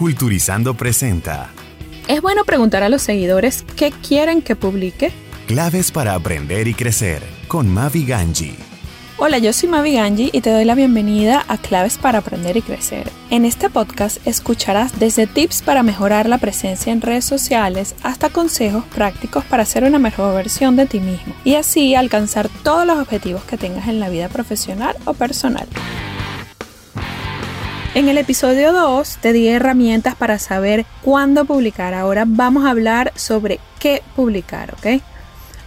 Culturizando presenta Es bueno preguntar a los seguidores qué quieren que publique. Claves para aprender y crecer con Mavi Ganji. Hola, yo soy Mavi Ganji y te doy la bienvenida a Claves para aprender y crecer. En este podcast escucharás desde tips para mejorar la presencia en redes sociales hasta consejos prácticos para ser una mejor versión de ti mismo y así alcanzar todos los objetivos que tengas en la vida profesional o personal. En el episodio 2 te di herramientas para saber cuándo publicar. Ahora vamos a hablar sobre qué publicar, ¿ok?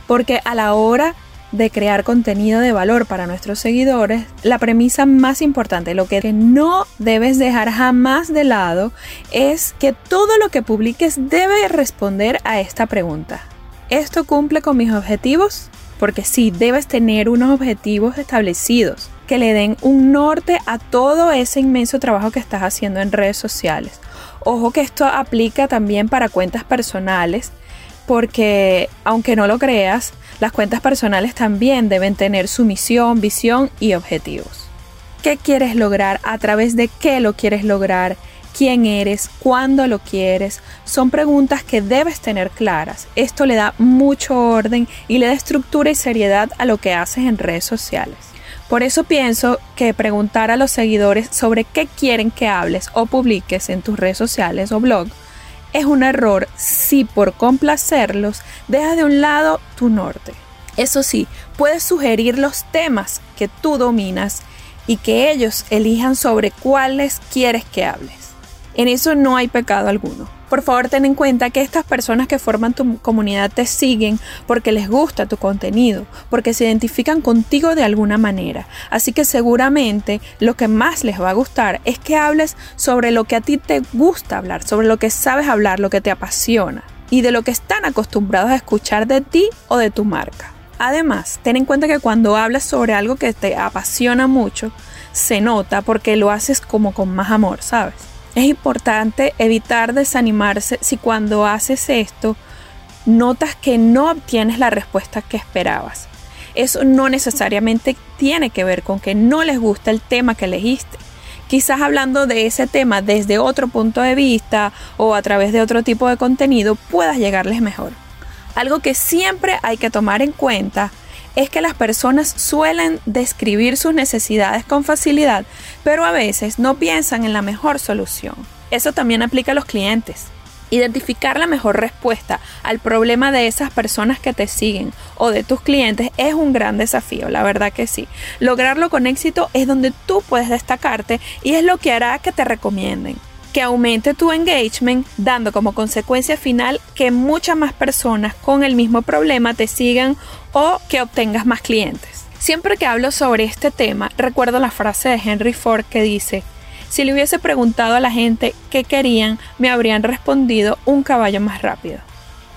Porque a la hora de crear contenido de valor para nuestros seguidores, la premisa más importante, lo que no debes dejar jamás de lado, es que todo lo que publiques debe responder a esta pregunta. ¿Esto cumple con mis objetivos? Porque sí, debes tener unos objetivos establecidos que le den un norte a todo ese inmenso trabajo que estás haciendo en redes sociales. Ojo que esto aplica también para cuentas personales, porque aunque no lo creas, las cuentas personales también deben tener su misión, visión y objetivos. ¿Qué quieres lograr? ¿A través de qué lo quieres lograr? ¿Quién eres? ¿Cuándo lo quieres? Son preguntas que debes tener claras. Esto le da mucho orden y le da estructura y seriedad a lo que haces en redes sociales. Por eso pienso que preguntar a los seguidores sobre qué quieren que hables o publiques en tus redes sociales o blog es un error si por complacerlos dejas de un lado tu norte. Eso sí, puedes sugerir los temas que tú dominas y que ellos elijan sobre cuáles quieres que hables. En eso no hay pecado alguno. Por favor, ten en cuenta que estas personas que forman tu comunidad te siguen porque les gusta tu contenido, porque se identifican contigo de alguna manera. Así que seguramente lo que más les va a gustar es que hables sobre lo que a ti te gusta hablar, sobre lo que sabes hablar, lo que te apasiona y de lo que están acostumbrados a escuchar de ti o de tu marca. Además, ten en cuenta que cuando hablas sobre algo que te apasiona mucho, se nota porque lo haces como con más amor, ¿sabes? Es importante evitar desanimarse si cuando haces esto notas que no obtienes la respuesta que esperabas. Eso no necesariamente tiene que ver con que no les gusta el tema que elegiste. Quizás hablando de ese tema desde otro punto de vista o a través de otro tipo de contenido puedas llegarles mejor. Algo que siempre hay que tomar en cuenta es que las personas suelen describir sus necesidades con facilidad, pero a veces no piensan en la mejor solución. Eso también aplica a los clientes. Identificar la mejor respuesta al problema de esas personas que te siguen o de tus clientes es un gran desafío, la verdad que sí. Lograrlo con éxito es donde tú puedes destacarte y es lo que hará que te recomienden que aumente tu engagement, dando como consecuencia final que muchas más personas con el mismo problema te sigan o que obtengas más clientes. Siempre que hablo sobre este tema, recuerdo la frase de Henry Ford que dice, si le hubiese preguntado a la gente qué querían, me habrían respondido un caballo más rápido.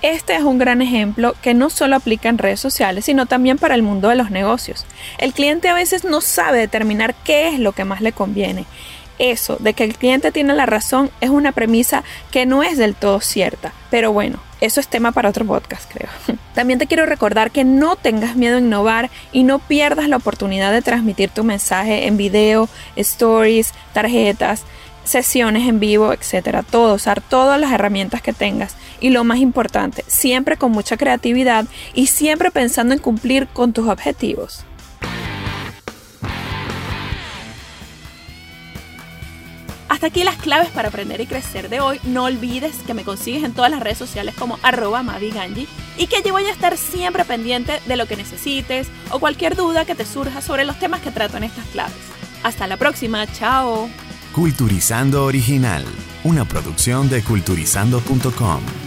Este es un gran ejemplo que no solo aplica en redes sociales, sino también para el mundo de los negocios. El cliente a veces no sabe determinar qué es lo que más le conviene eso de que el cliente tiene la razón es una premisa que no es del todo cierta. Pero bueno, eso es tema para otro podcast, creo. También te quiero recordar que no tengas miedo a innovar y no pierdas la oportunidad de transmitir tu mensaje en video, stories, tarjetas, sesiones en vivo, etcétera. Todo, usar todas las herramientas que tengas. Y lo más importante, siempre con mucha creatividad y siempre pensando en cumplir con tus objetivos. Hasta aquí las claves para aprender y crecer de hoy. No olvides que me consigues en todas las redes sociales como arroba maviganji y que yo voy a estar siempre pendiente de lo que necesites o cualquier duda que te surja sobre los temas que trato en estas claves. Hasta la próxima, chao. Culturizando Original, una producción de culturizando.com.